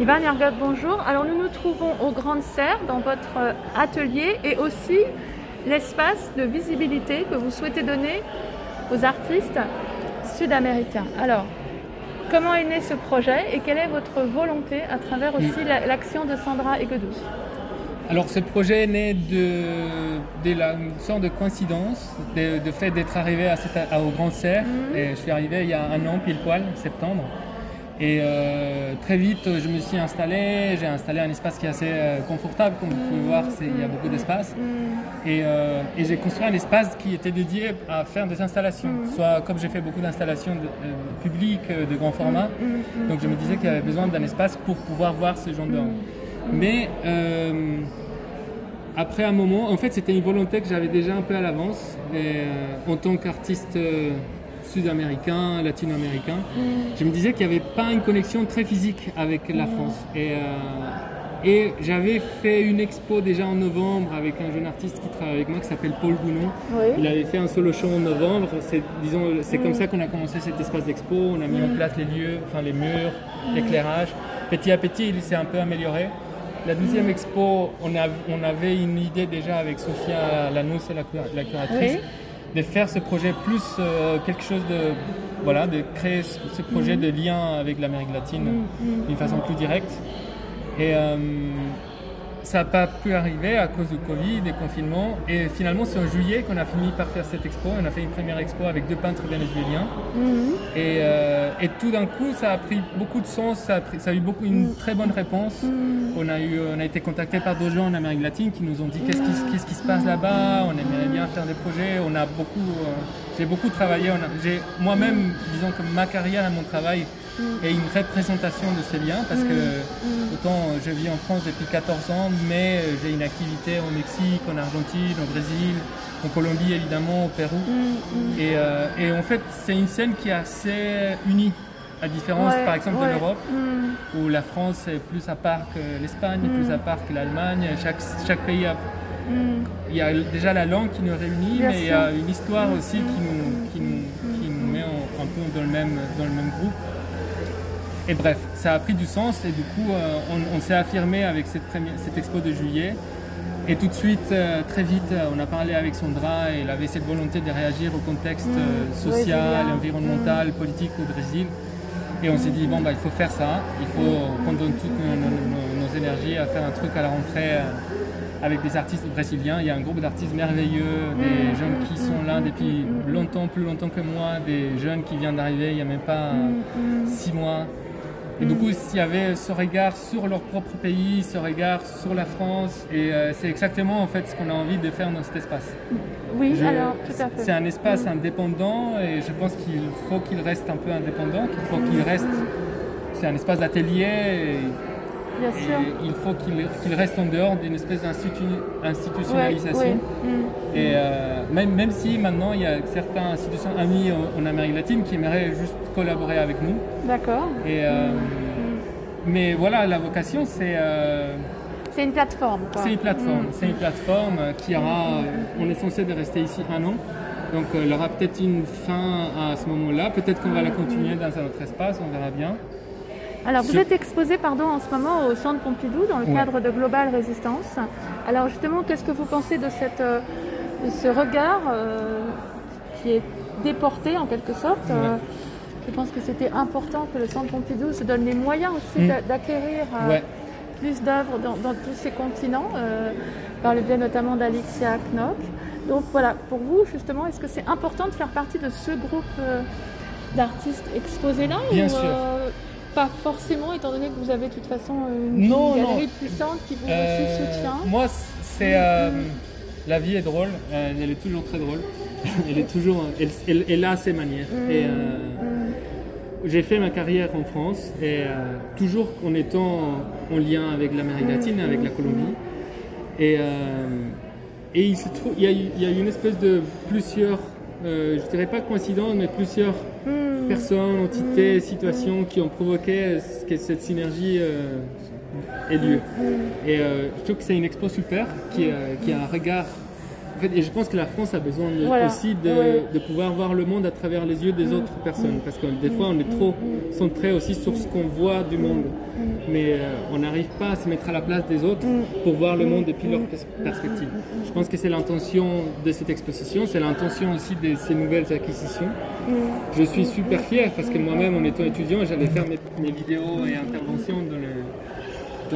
Ivan Yargot, bonjour. Alors nous nous trouvons aux Grandes Serres dans votre euh, atelier et aussi l'espace de visibilité que vous souhaitez donner aux artistes sud-américains. Alors, comment est né ce projet et quelle est votre volonté à travers aussi l'action de Sandra Egedous alors ce projet est né de, de la une sorte de coïncidence, de, fait d'être arrivé à, au Grand Serre. Mhm. Et je suis arrivé il y a un an pile poil, septembre. Et euh, très vite, je me suis installé. J'ai installé un espace qui est assez euh, confortable, comme vous pouvez voir, il y a beaucoup d'espace. Mm. Euh, et, j'ai construit un espace qui était dédié à faire des installations. Mm. Soit comme j'ai fait beaucoup d'installations publiques de grand format, mm. donc je me disais qu'il y avait besoin d'un espace pour pouvoir voir ce genre d'œuvre. Mais après un moment, en fait, c'était une volonté que j'avais déjà un peu à l'avance. En tant qu'artiste sud-américain, latino-américain, mm. je me disais qu'il n'y avait pas une connexion très physique avec la mm. France. Et, euh, et j'avais fait une expo déjà en novembre avec un jeune artiste qui travaille avec moi qui s'appelle Paul Gounon. Il avait fait un solo show en novembre. C'est, disons, c'est comme mm. ça qu'on a commencé cet espace d'expo. On a mis en place les lieux, enfin les murs, l'éclairage. Petit à petit, il s'est un peu amélioré. La deuxième expo, on, on avait une idée déjà avec Sophia Lanous, la, la curatrice de faire ce projet plus euh, quelque chose de voilà de créer ce projet de lien avec l'Amérique latine mm, mm. d'une façon plus directe et euh, ça n'a pas pu arriver à cause du Covid, des confinements. Et finalement, c'est en juillet qu'on a fini par faire cette expo. On a fait une première expo avec deux peintres vénézuéliens. Et, euh, et, tout d'un coup, ça a pris beaucoup de sens. Ça a, ça a eu beaucoup, une très bonne réponse. On, a eu, on a été contacté par d'autres gens en Amérique latine qui nous ont dit qu'est-ce qui, se passe là-bas. On aimerait bien faire des projets. On a beaucoup, euh, j'ai beaucoup travaillé. j'ai moi-même, disons que ma carrière et mon travail et une représentation de ces liens parce que autant je vis en France depuis 14 ans, mais j'ai une activité au Mexique, en Argentine, au Brésil, en Colombie évidemment, au Pérou. Et, euh, et en fait, c'est une scène qui est assez unie à différence par exemple de l'Europe, où la France est plus à part que l'Espagne, plus à part que l'Allemagne. Chaque, chaque pays a. Il y a déjà la langue qui nous réunit, mais il y a une histoire aussi qui nous, qui nous, qui nous met un peu dans le même, dans le même groupe. Et bref, ça a pris du sens et du coup, euh, on, s'est affirmé avec cette, première, cette expo de juillet. Et tout de suite, euh, très vite, euh, on a parlé avec Sandra et il avait cette volonté de réagir au contexte mmh. social, environnemental, mmh. politique au Brésil. Et on s'est dit, bon, bah, il faut faire ça, il faut qu'on donne toutes nos, énergies à faire un truc à la rentrée avec des artistes brésiliens. Il y a un groupe d'artistes merveilleux, des jeunes qui sont là depuis longtemps, plus longtemps que moi, des jeunes qui viennent d'arriver il n'y a même pas six mois. Et du coup, s'il y avait ce regard sur leur propre pays, ce regard sur la France, et euh, c'est exactement en fait ce qu'on a envie de faire dans cet espace. Oui, alors tout à fait. C'est un espace indépendant et je pense qu'il faut qu'il reste un peu indépendant, qu'il faut qu'il reste. C'est un espace d'atelier. Bien sûr. il faut qu'il reste en dehors d'une espèce d'institutionnalisation. Mm. Et euh, même, même si maintenant il y a certaines institutions amies en, Amérique latine qui aimeraient juste collaborer avec nous. D'accord. Et, euh, mm. Mais voilà, la vocation c'est. Euh, c'est une plateforme. C'est une plateforme. Mm. C'est une plateforme qui aura. On est censé de rester ici un an. Donc il aura peut-être une fin à ce moment-là. Peut-être qu'on va la continuer dans un autre espace, on verra bien. Alors, vous êtes exposé pardon, en ce moment au Centre Pompidou dans le cadre de Global Résistance. Alors, justement, qu'est-ce que vous pensez de, cette, euh, ce regard euh, qui est déporté en quelque sorte euh, Je pense que c'était important que le Centre Pompidou se donne les moyens aussi mm. d'acquérir plus d'œuvres dans, tous ces continents, par le biais notamment d'Alixia Knock. Donc voilà, pour vous justement, est-ce que c'est important de faire partie de ce groupe d'artistes exposés là Bien sûr pas forcément, étant donné que vous avez de toute façon une galerie puissante qui vous euh, soutient. Moi, c'est euh, la vie est drôle, euh, elle est toujours très drôle. elle est toujours, elle, a ses manières. Mm. Et mm. j'ai fait ma carrière en France et toujours en étant en lien avec l'Amérique latine, avec la Colombie. Et, et il se trouve, il y, a, une espèce de plusieurs, je dirais pas coïncidence, mais plusieurs. Personnes, entités, situations qui ont provoqué que cette synergie euh, ait lieu. Et euh, je trouve que c'est une expo super, euh, qui, a un regard fait, et je pense que la France a besoin de- Voilà. aussi de, Ouais. de pouvoir voir le monde à travers les yeux des autres personnes. Parce que des fois, on est trop centré aussi sur ce qu'on voit du monde. Mais euh, on n'arrive pas à se mettre à la place des autres pour voir le monde depuis leur pers- perspective. Je pense que c'est l'intention de cette exposition, c'est l'intention aussi de ces nouvelles acquisitions. Je suis super fier parce que moi-même, en étant étudiant, j'allais faire mes, mes vidéos et interventions dans, le,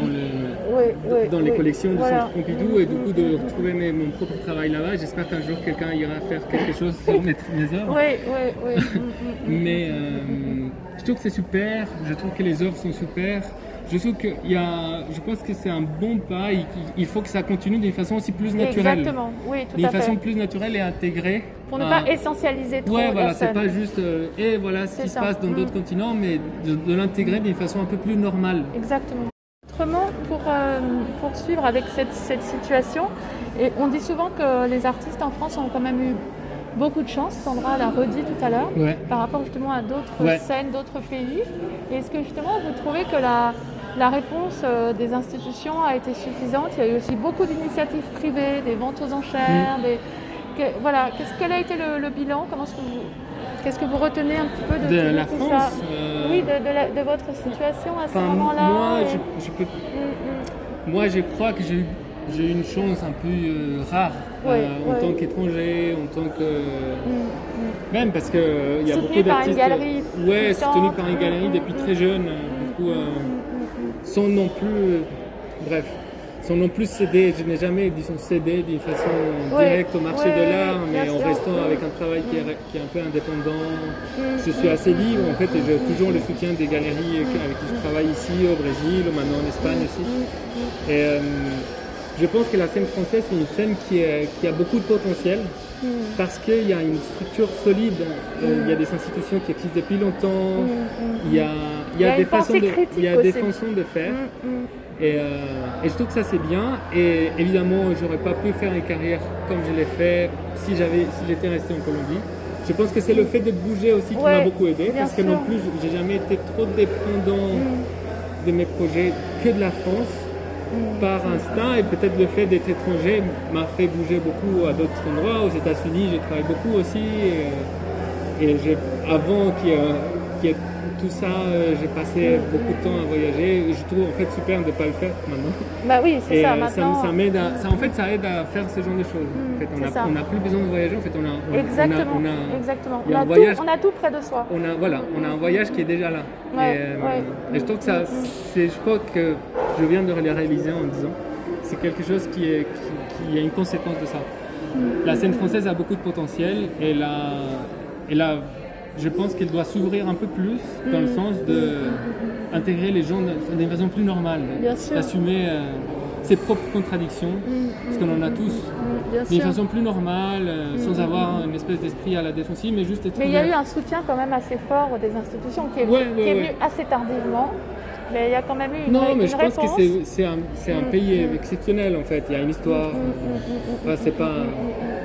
dans, le, les collections du Voilà. Centre Pompidou et du coup de retrouver mes- mon propre travail là-bas. J'espère qu'un jour quelqu'un ira faire quelque chose sur mes, mes œuvres. Oui, oui, oui. Mm, mm, mm. Mais euh, je trouve que c'est super, je trouve que les œuvres sont super. Je trouve qu'il y a, je pense que c'est un bon pas. Il, il faut que ça continue d'une façon aussi plus naturelle, Exactement, oui, tout d'une à fait. façon plus naturelle et intégrée. Pour ne pas essentialiser trop Ouais, voilà, c'est pas juste euh, et voilà ce qui se passe dans d'autres continents, mais de, de l'intégrer d'une façon un peu plus normale. Exactement. Autrement, pour euh, poursuivre avec cette, cette situation, et on dit souvent que les artistes en France ont quand même eu beaucoup de chance, Sandra l'a redit tout à l'heure, Ouais. par rapport justement à d'autres Ouais. scènes, d'autres pays. Est-ce que justement vous trouvez que la, la réponse euh, des institutions a été suffisante? Il y a eu aussi beaucoup d'initiatives privées, des ventes aux Mm. enchères, des... que- voilà, qu'est-ce quel a été le, le bilan? Comment est-ce que vous Qu'est-ce que vous retenez un petit peu de, De tout- la tout France, ça euh, Oui, de, de la- de votre situation à ce Enfin, moment-là. moi, et- je, je peux, Mm, mm. moi, je crois que j'ai eu, une chance un peu euh, rare euh, en tant qu'étranger, en tant que Mm, Même parce que euh, il y a Soutenu beaucoup par une d'artistes. galerie Ouais, soutenu par une galerie depuis très jeune, beaucoup, sans non plus, bref, sans non plus céder. Je n'ai jamais, disons, cédé d'une façon Ouais, directe au marché ouais, de l'art, mais en sûr. restant Mm. avec un travail qui est, qui est un peu indépendant. mm, Je suis assez libre en fait et j'ai toujours le soutien des galeries avec qui je travaille ici au Brésil, ou maintenant en Espagne aussi. mm, Et euh, je pense que la scène française c'est une scène qui, est- qui a beaucoup de potentiel mm, parce qu'il y a une structure solide, euh, il y a des institutions qui existent depuis longtemps, mm, mm. il y a, il y a Il y a des façons de, il y a des façons de faire. Mm, mm. Et, euh, et je trouve que ça c'est bien. Et évidemment, j'aurais pas pu faire une carrière comme je l'ai fait si j'avais, si j'étais resté en Colombie. Je pense que c'est le fait de bouger aussi qui Ouais, m'a beaucoup aidé, parce que sûr. non plus, j'ai jamais été trop dépendant Mm. de mes projets que de la France par instinct et peut-être le fait d'être étranger m'a fait bouger beaucoup à d'autres endroits. Aux États-Unis, j'ai travaillé beaucoup aussi. Et, et j'ai- avant qu'il y ait, qu'il y ait tout ça, euh, j'ai passé beaucoup de temps à voyager. Je trouve en fait super de ne pas le faire maintenant. Bah oui, c'est ça, euh, maintenant. ça, m'aide à, ça, en fait, ça aide à faire ce genre de choses. en fait, on n'a plus besoin de voyager. En fait, on a, on- on a- Exactement, on a- exactement. On tout, voyage- on a tout près de soi. on a, voilà, on a un voyage qui est déjà là. Ouais, et, euh, ouais. et je trouve que ça, c'est, je crois que je viens de le réaliser en disant, c'est quelque chose qui est, qui, qui est une conséquence de ça. La scène française a beaucoup de potentiel et là, je pense qu'elle doit s'ouvrir un peu plus dans Mm. le sens de intégrer les gens d'une façon plus normale, d'assumer euh, ses propres contradictions, Mm, parce qu'on en a tous mm, d'une façon plus normale, euh, sans avoir une espèce d'esprit à la défensive, mais juste être Mais il y a eu un soutien quand même assez fort des institutions qui est, Ouais, qui ouais, est ouais. venu assez tardivement. Mais il y a quand même eu une, Non, une mais je pense que c'est, un, Mm, pays mm. exceptionnel en fait. Il y a une histoire. Mm, mm, mm, mm, Enfin, c'est pas. mm, mm,